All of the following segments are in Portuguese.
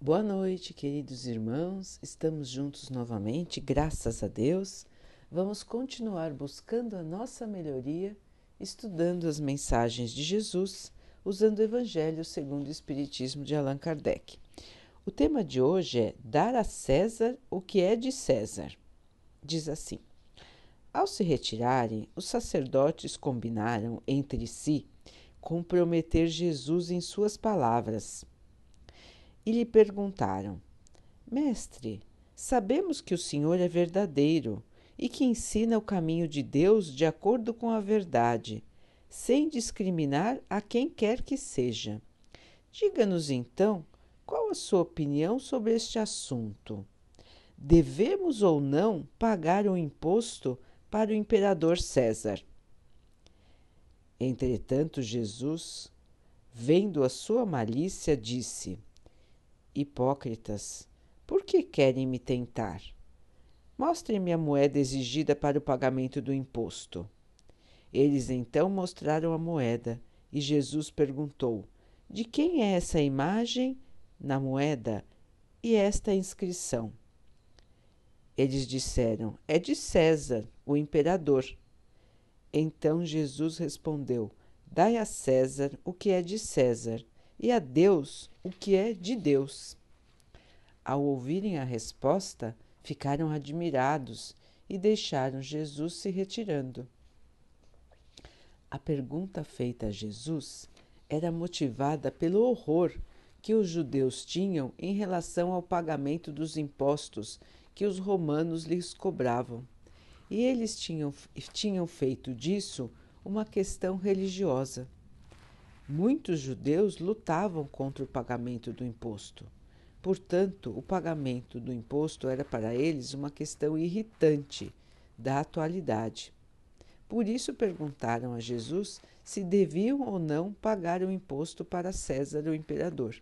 Boa noite, queridos irmãos. Estamos juntos novamente, graças a Deus. Vamos continuar buscando a nossa melhoria, estudando as mensagens de Jesus, usando o Evangelho segundo o Espiritismo de Allan Kardec. O tema de hoje é Dar a César o que é de César. Diz assim: Ao se retirarem, os sacerdotes combinaram entre si comprometer Jesus em suas palavras e lhe perguntaram: Mestre, sabemos que o Senhor é verdadeiro e que ensina o caminho de Deus de acordo com a verdade, sem discriminar a quem quer que seja. Diga-nos então qual a sua opinião sobre este assunto. Devemos ou não pagar o imposto para o imperador César? Entretanto, Jesus, vendo a sua malícia, disse: Hipócritas, por que querem me tentar? Mostrem-me a moeda exigida para o pagamento do imposto. Eles então mostraram a moeda e Jesus perguntou: De quem é essa imagem na moeda e esta inscrição? Eles disseram: É de César, o imperador. Então Jesus respondeu: Dai a César o que é de César e a Deus o que é de Deus. Ao ouvirem a resposta, ficaram admirados e deixaram Jesus se retirando. A pergunta feita a Jesus era motivada pelo horror que os judeus tinham em relação ao pagamento dos impostos que os romanos lhes cobravam. E eles tinham, tinham feito disso uma questão religiosa. Muitos judeus lutavam contra o pagamento do imposto. Portanto, o pagamento do imposto era para eles uma questão irritante da atualidade. Por isso perguntaram a Jesus se deviam ou não pagar o imposto para César, o imperador.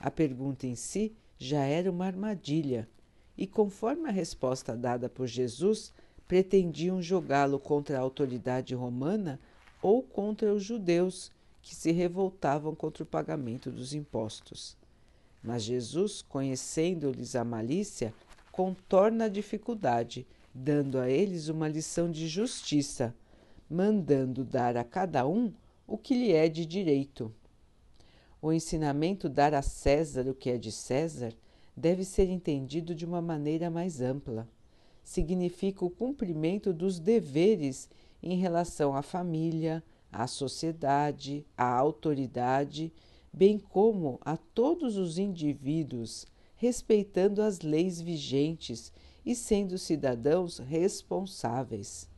A pergunta em si já era uma armadilha, e conforme a resposta dada por Jesus, pretendiam jogá-lo contra a autoridade romana ou contra os judeus que se revoltavam contra o pagamento dos impostos. Mas Jesus, conhecendo-lhes a malícia, contorna a dificuldade, dando a eles uma lição de justiça, mandando dar a cada um o que lhe é de direito. O ensinamento dar a César o que é de César deve ser entendido de uma maneira mais ampla. Significa o cumprimento dos deveres em relação à família, à sociedade, à autoridade, bem como a todos os indivíduos, respeitando as leis vigentes e sendo cidadãos responsáveis.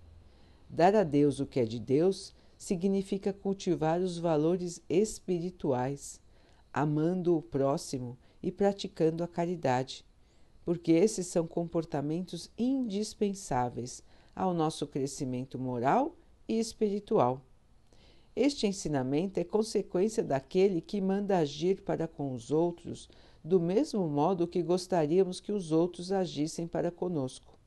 Dar a Deus o que é de Deus significa cultivar os valores espirituais, amando o próximo e praticando a caridade, porque esses são comportamentos indispensáveis ao nosso crescimento moral e espiritual. Este ensinamento é consequência daquele que manda agir para com os outros do mesmo modo que gostaríamos que os outros agissem para conosco.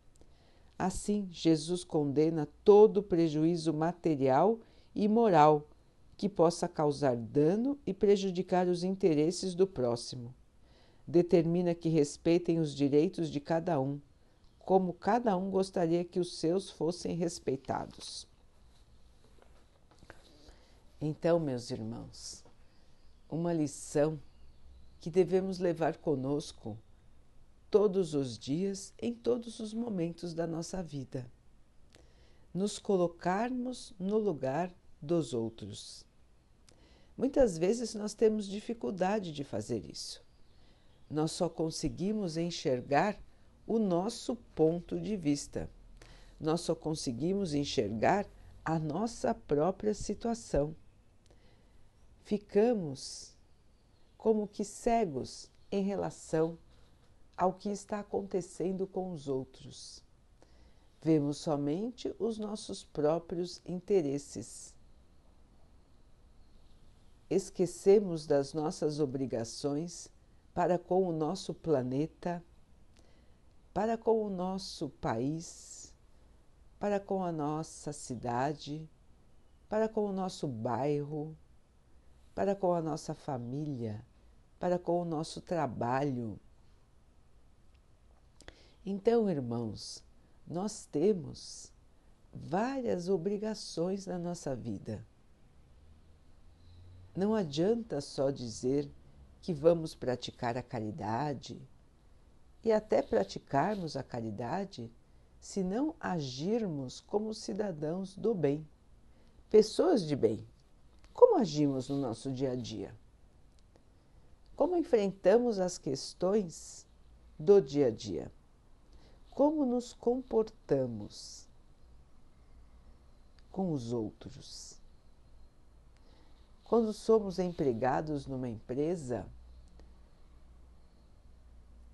Assim, Jesus condena todo prejuízo material e moral que possa causar dano e prejudicar os interesses do próximo. Determina que respeitem os direitos de cada um, como cada um gostaria que os seus fossem respeitados. Então, meus irmãos, uma lição que devemos levar conosco todos os dias, em todos os momentos da nossa vida. Nos colocarmos no lugar dos outros. Muitas vezes nós temos dificuldade de fazer isso. Nós só conseguimos enxergar o nosso ponto de vista. Nós só conseguimos enxergar a nossa própria situação ficamos como que cegos em relação ao que está acontecendo com os outros. Vemos somente os nossos próprios interesses. Esquecemos das nossas obrigações para com o nosso planeta, para com o nosso país, para com a nossa cidade, para com o nosso bairro, para com a nossa família, para com o nosso trabalho. Então, irmãos, nós temos várias obrigações na nossa vida. Não adianta só dizer que vamos praticar a caridade e até praticarmos a caridade se não agirmos como cidadãos do bem, pessoas de bem. Como agimos no nosso dia a dia? Como enfrentamos as questões do dia a dia? Como nos comportamos com os outros? Quando somos empregados numa empresa,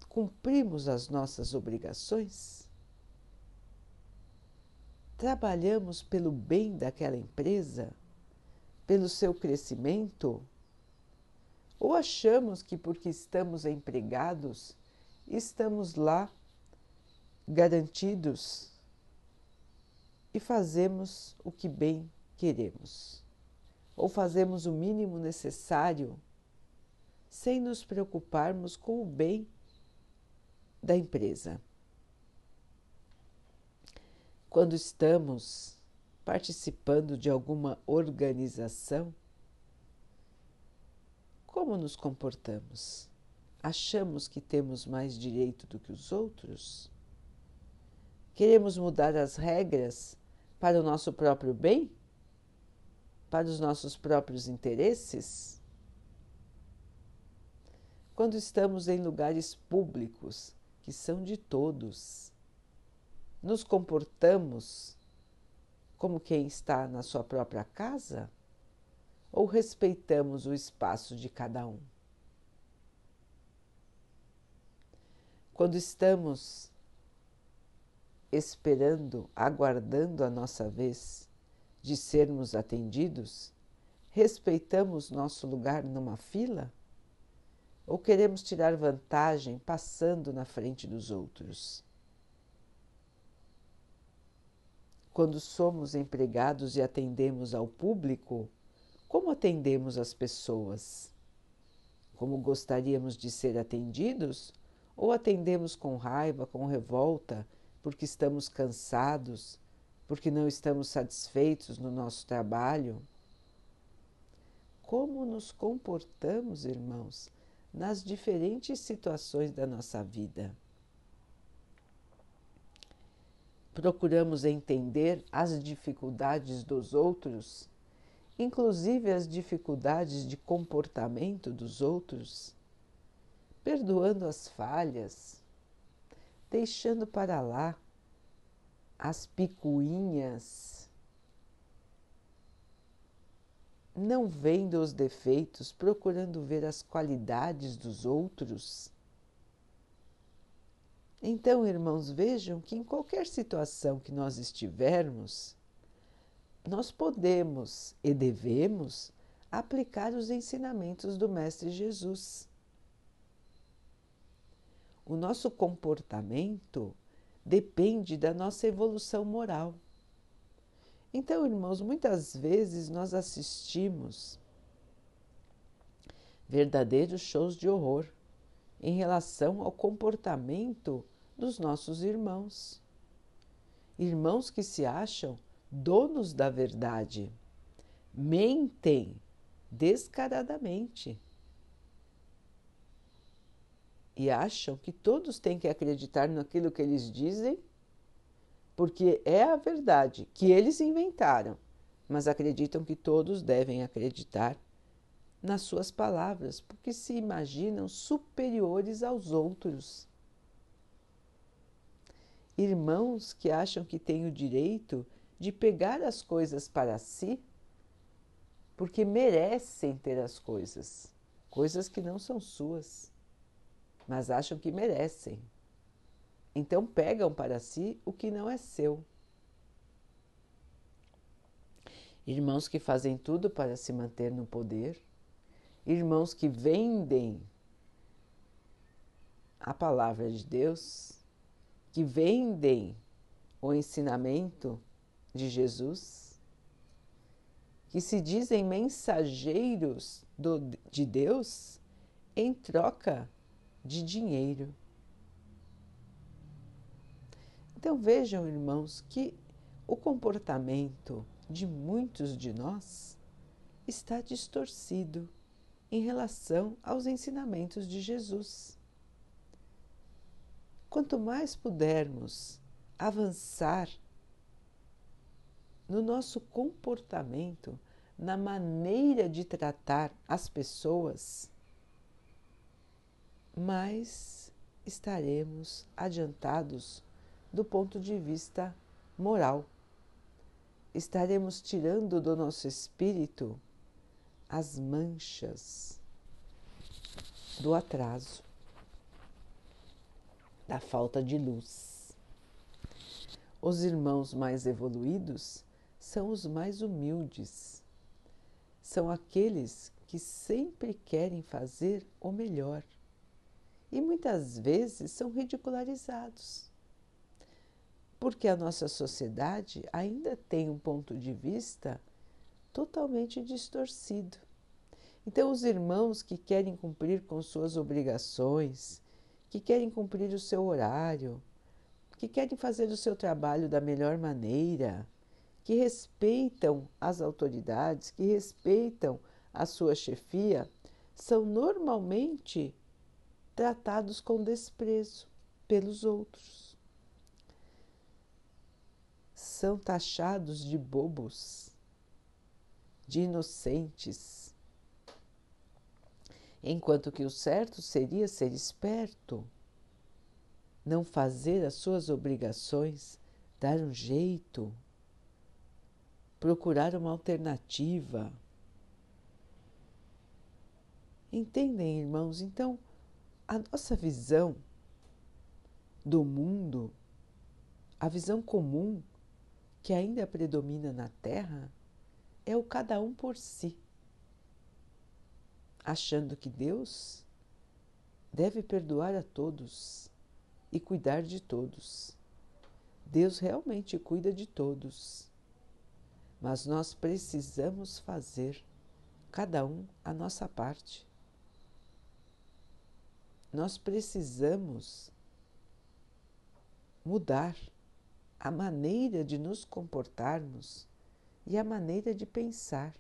cumprimos as nossas obrigações? Trabalhamos pelo bem daquela empresa, pelo seu crescimento? Ou achamos que porque estamos empregados, estamos lá garantidos e fazemos o que bem queremos? Ou fazemos o mínimo necessário sem nos preocuparmos com o bem da empresa? Quando estamos participando de alguma organização, como nos comportamos? Achamos que temos mais direito do que os outros? Queremos mudar as regras para o nosso próprio bem? Para os nossos próprios interesses? Quando estamos em lugares públicos que são de todos, nos comportamos como quem está na sua própria casa? Ou respeitamos o espaço de cada um? Quando estamos esperando, aguardando a nossa vez de sermos atendidos, respeitamos nosso lugar numa fila? Ou queremos tirar vantagem passando na frente dos outros? Quando somos empregados e atendemos ao público, como atendemos as pessoas? Como gostaríamos de ser atendidos? Ou atendemos com raiva, com revolta, porque estamos cansados, porque não estamos satisfeitos no nosso trabalho? Como nos comportamos, irmãos, nas diferentes situações da nossa vida? Procuramos entender as dificuldades dos outros, inclusive as dificuldades de comportamento dos outros, perdoando as falhas, deixando para lá as picuinhas, não vendo os defeitos, procurando ver as qualidades dos outros então, irmãos, vejam que em qualquer situação que nós estivermos, nós podemos e devemos aplicar os ensinamentos do Mestre Jesus. O nosso comportamento depende da nossa evolução moral. Então, irmãos, muitas vezes nós assistimos verdadeiros shows de horror em relação ao comportamento dos nossos irmãos. Irmãos que se acham donos da verdade, mentem descaradamente e acham que todos têm que acreditar naquilo que eles dizem, porque é a verdade que eles inventaram, mas acreditam que todos devem acreditar nas suas palavras, porque se imaginam superiores aos outros. Irmãos que acham que têm o direito de pegar as coisas para si, porque merecem ter as coisas, coisas que não são suas, mas acham que merecem. Então pegam para si o que não é seu. Irmãos que fazem tudo para se manter no poder, irmãos que vendem a palavra de Deus, que vendem o ensinamento de Jesus, que se dizem mensageiros do, de Deus, em troca de dinheiro. Então vejam, irmãos, que o comportamento de muitos de nós está distorcido em relação aos ensinamentos de Jesus. Quanto mais pudermos avançar no nosso comportamento, na maneira de tratar as pessoas, mais estaremos adiantados do ponto de vista moral. Estaremos tirando do nosso espírito as manchas do atraso, da falta de luz. Os irmãos mais evoluídos são os mais humildes, são aqueles que sempre querem fazer o melhor e muitas vezes são ridicularizados. Porque a nossa sociedade ainda tem um ponto de vista totalmente distorcido. Então, os irmãos que querem cumprir com suas obrigações, que querem cumprir o seu horário, que querem fazer o seu trabalho da melhor maneira, que respeitam as autoridades, que respeitam a sua chefia, são normalmente tratados com desprezo pelos outros. São taxados de bobos, de inocentes, enquanto que o certo seria ser esperto, não fazer as suas obrigações, dar um jeito, procurar uma alternativa. Entendem, irmãos? Então, a nossa visão do mundo, a visão comum que ainda predomina na Terra, é o cada um por si, achando que Deus deve perdoar a todos e cuidar de todos. Deus realmente cuida de todos, mas nós precisamos fazer cada um a nossa parte nós precisamos mudar a maneira de nos comportarmos e a maneira de pensar.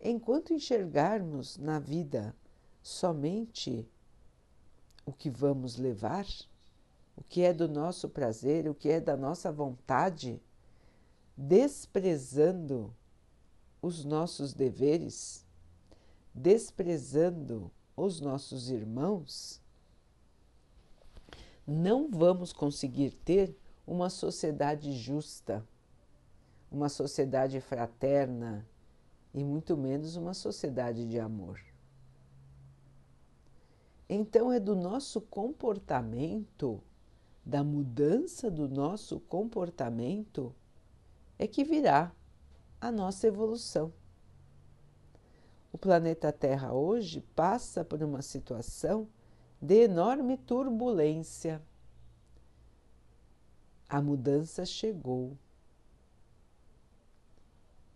Enquanto enxergarmos na vida somente o que vamos levar, o que é do nosso prazer, o que é da nossa vontade, desprezando os nossos deveres, desprezando os nossos irmãos, não vamos conseguir ter uma sociedade justa, uma sociedade fraterna e muito menos uma sociedade de amor. Então, é do nosso comportamento, da mudança do nosso comportamento, é que virá a nossa evolução. O planeta Terra hoje passa por uma situação de enorme turbulência. A mudança chegou.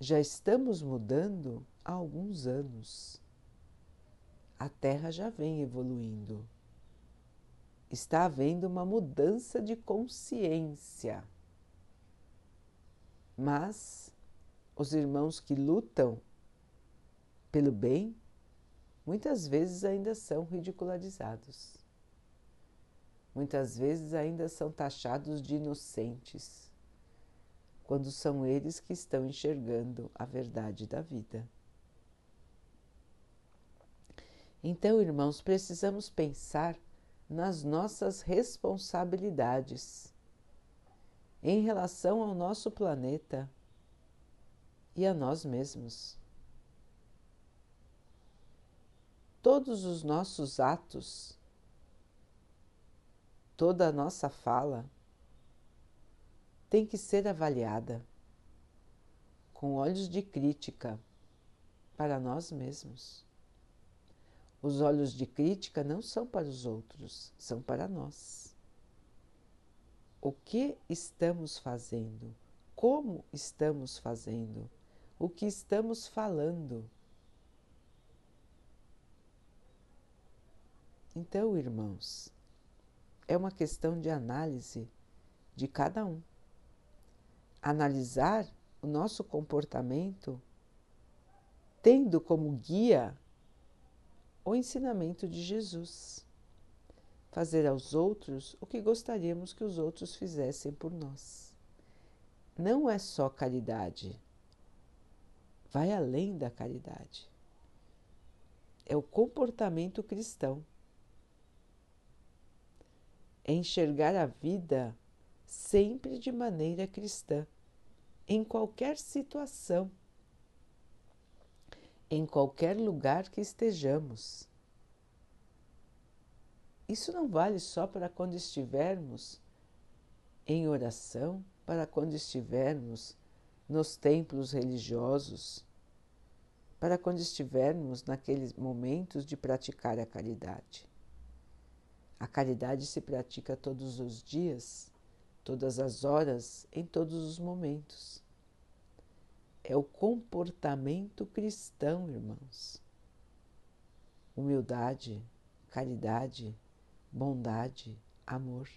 Já estamos mudando há alguns anos. A Terra já vem evoluindo. Está havendo uma mudança de consciência. Mas os irmãos que lutam pelo bem, muitas vezes ainda são ridicularizados. Muitas vezes ainda são taxados de inocentes, quando são eles que estão enxergando a verdade da vida. Então, irmãos, precisamos pensar nas nossas responsabilidades em relação ao nosso planeta e a nós mesmos. todos os nossos atos, toda a nossa fala tem que ser avaliada com olhos de crítica para nós mesmos. Os olhos de crítica não são para os outros, são para nós. O que estamos fazendo? Como estamos fazendo? O que estamos falando? Então, irmãos, é uma questão de análise de cada um. Analisar o nosso comportamento tendo como guia o ensinamento de Jesus. Fazer aos outros o que gostaríamos que os outros fizessem por nós. Não é só caridade, vai além da caridade. É o comportamento cristão. É enxergar a vida sempre de maneira cristã, em qualquer situação em qualquer lugar que estejamos. Isso não vale só para quando estivermos em oração, para quando estivermos nos templos religiosos, para quando estivermos naqueles momentos de praticar a caridade. A caridade se pratica todos os dias, todas as horas, em todos os momentos é o comportamento cristão, irmãos. Humildade, caridade, bondade, amor.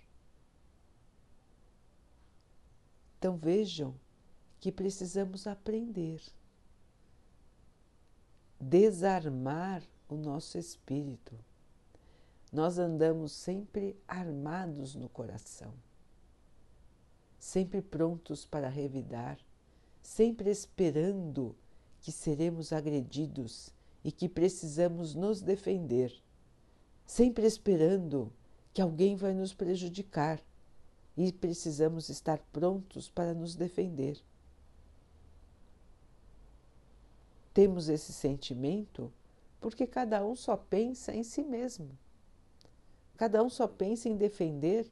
Então vejam que precisamos aprender, desarmar o nosso espírito. Nós andamos sempre armados no coração, sempre prontos para revidar sempre esperando que seremos agredidos e que precisamos nos defender, sempre esperando que alguém vai nos prejudicar e precisamos estar prontos para nos defender. Temos esse sentimento porque cada um só pensa em si mesmo. Cada um só pensa em defender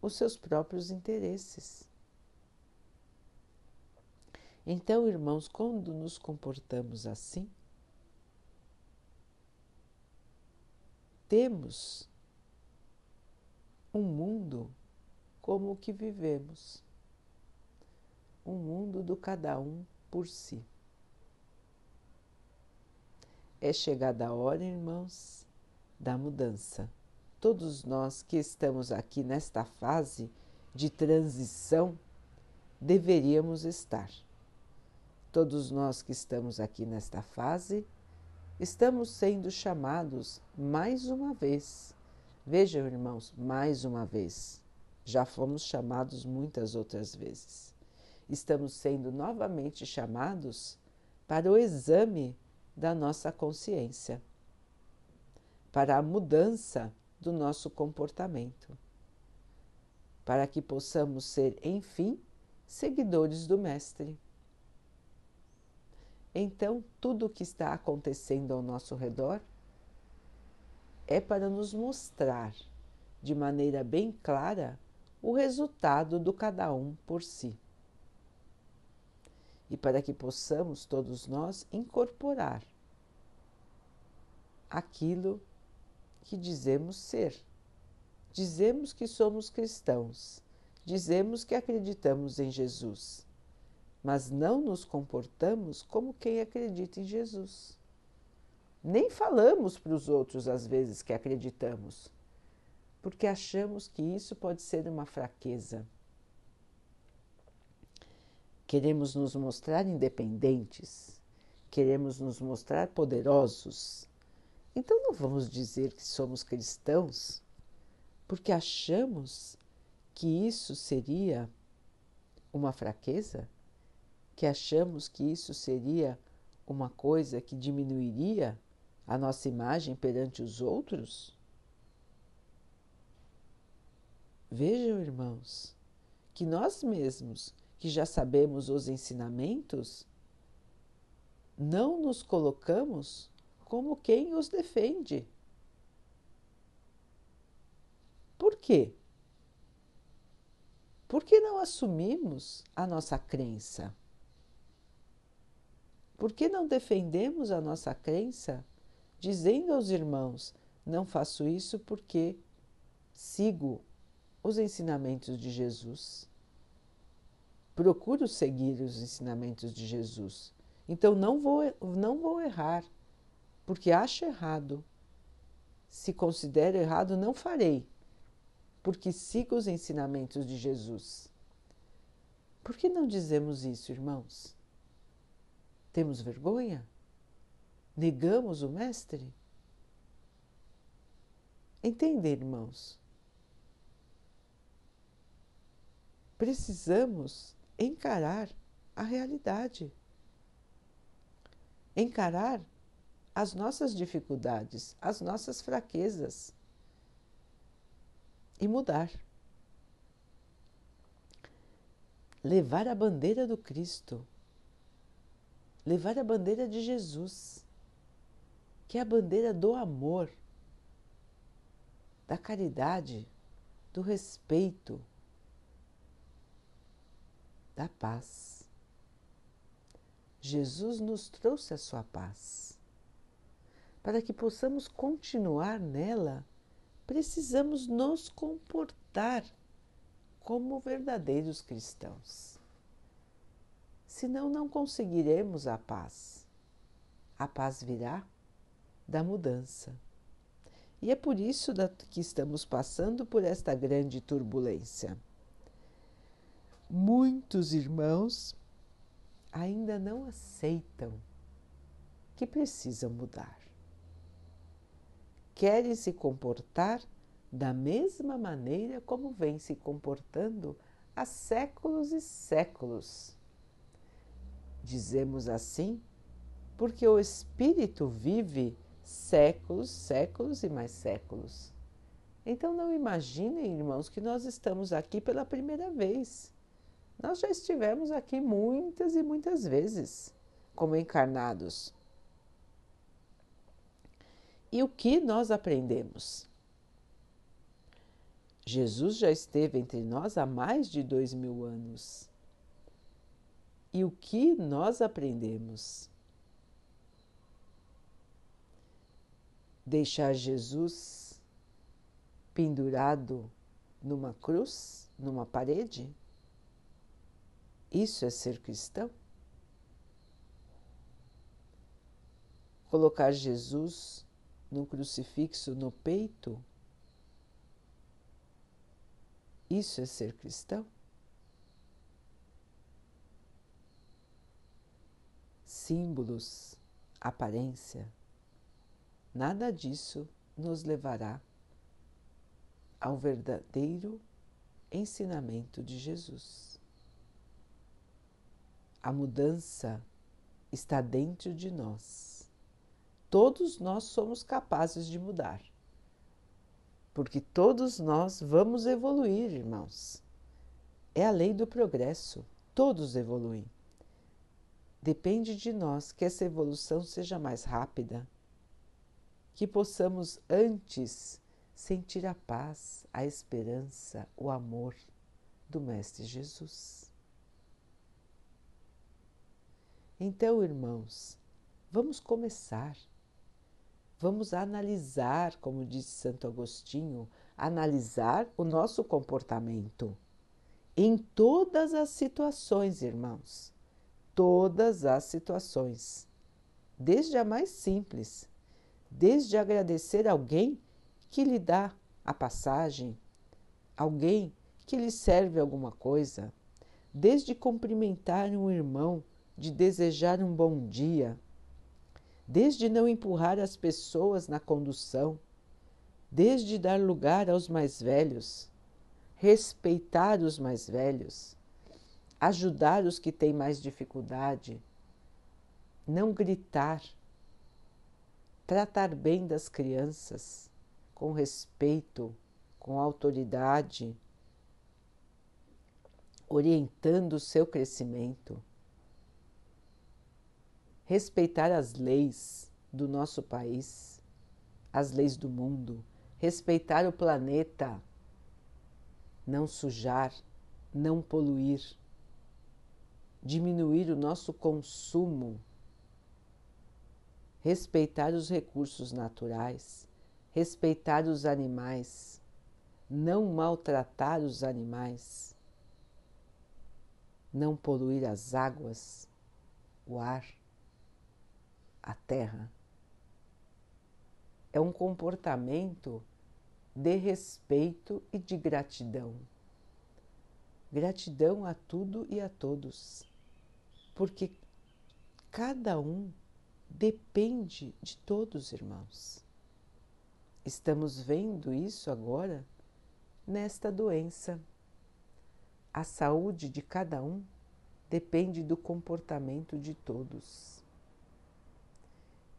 os seus próprios interesses. Então, irmãos, quando nos comportamos assim, temos um mundo como o que vivemos, um mundo do cada um por si. É chegada a hora, irmãos, da mudança. Todos nós que estamos aqui nesta fase de transição deveríamos estar. Todos nós que estamos aqui nesta fase, estamos sendo chamados mais uma vez. Vejam, irmãos, mais uma vez. Já fomos chamados muitas outras vezes. Estamos sendo novamente chamados para o exame da nossa consciência, para a mudança do nosso comportamento, para que possamos ser, enfim, seguidores do Mestre então, tudo o que está acontecendo ao nosso redor é para nos mostrar de maneira bem clara o resultado do cada um por si. E para que possamos todos nós incorporar aquilo que dizemos ser. Dizemos que somos cristãos, dizemos que acreditamos em Jesus mas não nos comportamos como quem acredita em Jesus. Nem falamos para os outros às vezes que acreditamos, porque achamos que isso pode ser uma fraqueza. Queremos nos mostrar independentes, queremos nos mostrar poderosos. Então não vamos dizer que somos cristãos porque achamos que isso seria uma fraqueza? que achamos que isso seria uma coisa que diminuiria a nossa imagem perante os outros? Vejam, irmãos, que nós mesmos, que já sabemos os ensinamentos, não nos colocamos como quem os defende. Por quê? Por que não assumimos a nossa crença? Por que não defendemos a nossa crença, dizendo aos irmãos: não faço isso porque sigo os ensinamentos de Jesus? Procuro seguir os ensinamentos de Jesus. Então não vou, não vou errar, porque acho errado. se considero errado, não farei, porque sigo os ensinamentos de Jesus. Por que não dizemos isso, irmãos? Temos vergonha? Negamos o Mestre? Entendem, irmãos? Precisamos encarar a realidade, encarar as nossas dificuldades, as nossas fraquezas e mudar. Levar a bandeira do Cristo, levar a bandeira de Jesus, que é a bandeira do amor, da caridade, do respeito, da paz. Jesus nos trouxe a sua paz. Para que possamos continuar nela, precisamos nos comportar como verdadeiros cristãos. Senão, não conseguiremos a paz. A paz virá da mudança. E é por isso que estamos passando por esta grande turbulência. Muitos irmãos ainda não aceitam que precisam mudar. Querem se comportar da mesma maneira como vem se comportando há séculos e séculos. Dizemos assim porque o espírito vive séculos, séculos e mais séculos. Então não imaginem, irmãos, que nós estamos aqui pela primeira vez. Nós já estivemos aqui muitas e muitas vezes como encarnados. E o que nós aprendemos? Jesus já esteve entre nós há mais de dois mil anos. E o que nós aprendemos? Deixar Jesus pendurado numa cruz, numa parede? Isso é ser cristão? Colocar Jesus num crucifixo no peito? Isso é ser cristão? Símbolos, aparência, nada disso nos levará ao verdadeiro ensinamento de Jesus. A mudança está dentro de nós. Todos nós somos capazes de mudar. Porque todos nós vamos evoluir, irmãos. É a lei do progresso. Todos evoluem. Depende de nós que essa evolução seja mais rápida, que possamos antes sentir a paz, a esperança, o amor do Mestre Jesus. Então, irmãos, vamos começar. Vamos analisar, como disse Santo Agostinho, analisar o nosso comportamento em todas as situações, irmãos. Todas as situações. Desde a mais simples, desde agradecer alguém que lhe dá a passagem, alguém que lhe serve alguma coisa, desde cumprimentar um irmão de desejar um bom dia, desde não empurrar as pessoas na condução, desde dar lugar aos mais velhos, respeitar os mais velhos, ajudar os que têm mais dificuldade, não gritar, tratar bem das crianças, com respeito, com autoridade, orientando o seu crescimento respeitar as leis do nosso país, as leis do mundo, respeitar o planeta, não sujar, não poluir, diminuir o nosso consumo, respeitar os recursos naturais, respeitar os animais, não maltratar os animais, não poluir as águas, o ar a terra. é um comportamento de respeito e de gratidão. Gratidão a tudo e a todos, porque cada um depende de todos, irmãos. Estamos vendo isso agora nesta doença. A saúde de cada um depende do comportamento de todos.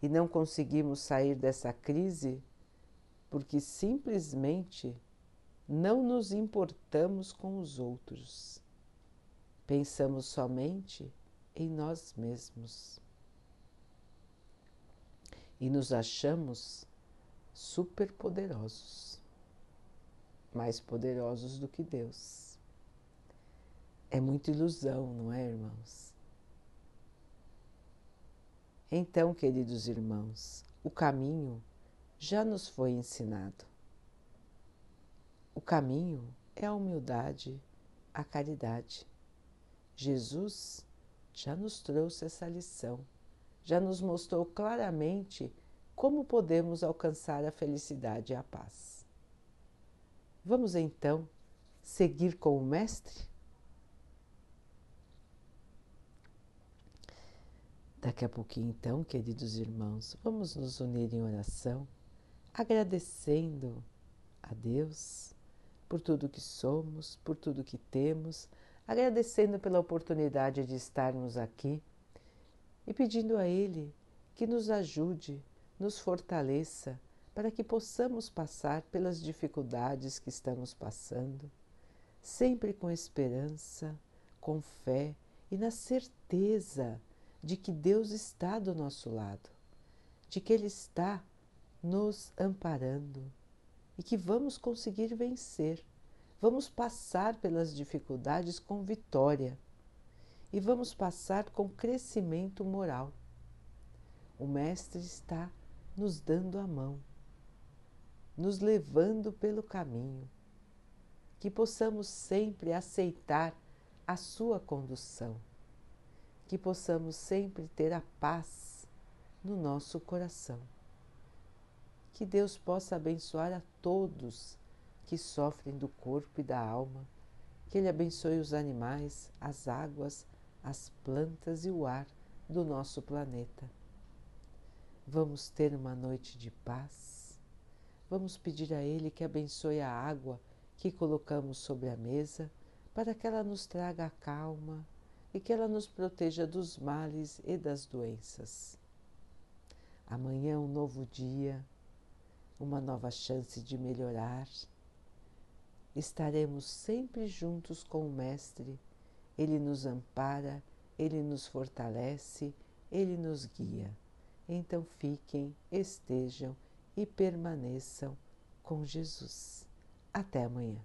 E não conseguimos sair dessa crise porque simplesmente não nos importamos com os outros. Pensamos somente em nós mesmos. E nos achamos superpoderosos, mais poderosos do que Deus. É muita ilusão, não é, irmãos? Então, queridos irmãos, o caminho já nos foi ensinado. O caminho é a humildade, a caridade. Jesus já nos trouxe essa lição, já nos mostrou claramente como podemos alcançar a felicidade e a paz. Vamos então seguir com o Mestre? Daqui a pouquinho, então, queridos irmãos, vamos nos unir em oração, agradecendo a Deus por tudo que somos, por tudo que temos, agradecendo pela oportunidade de estarmos aqui e pedindo a Ele que nos ajude nos fortaleça para que possamos passar pelas dificuldades que estamos passando, sempre com esperança, com fé e na certeza de que Deus está do nosso lado, de que Ele está nos amparando e que vamos conseguir vencer, vamos passar pelas dificuldades com vitória e vamos passar com crescimento moral. O Mestre está nos dando a mão, nos levando pelo caminho, que possamos sempre aceitar a Sua condução, que possamos sempre ter a paz no nosso coração. Que Deus possa abençoar a todos que sofrem do corpo e da alma, que Ele abençoe os animais, as águas, as plantas e o ar do nosso planeta Vamos ter uma noite de paz. Vamos pedir a Ele que abençoe a água que colocamos sobre a mesa, para que ela nos traga a calma e que ela nos proteja dos males e das doenças. Amanhã é um novo dia, uma nova chance de melhorar. Estaremos sempre juntos com o Mestre. Ele nos ampara, ele nos fortalece, ele nos guia. Então fiquem, estejam e permaneçam com Jesus. Até amanhã.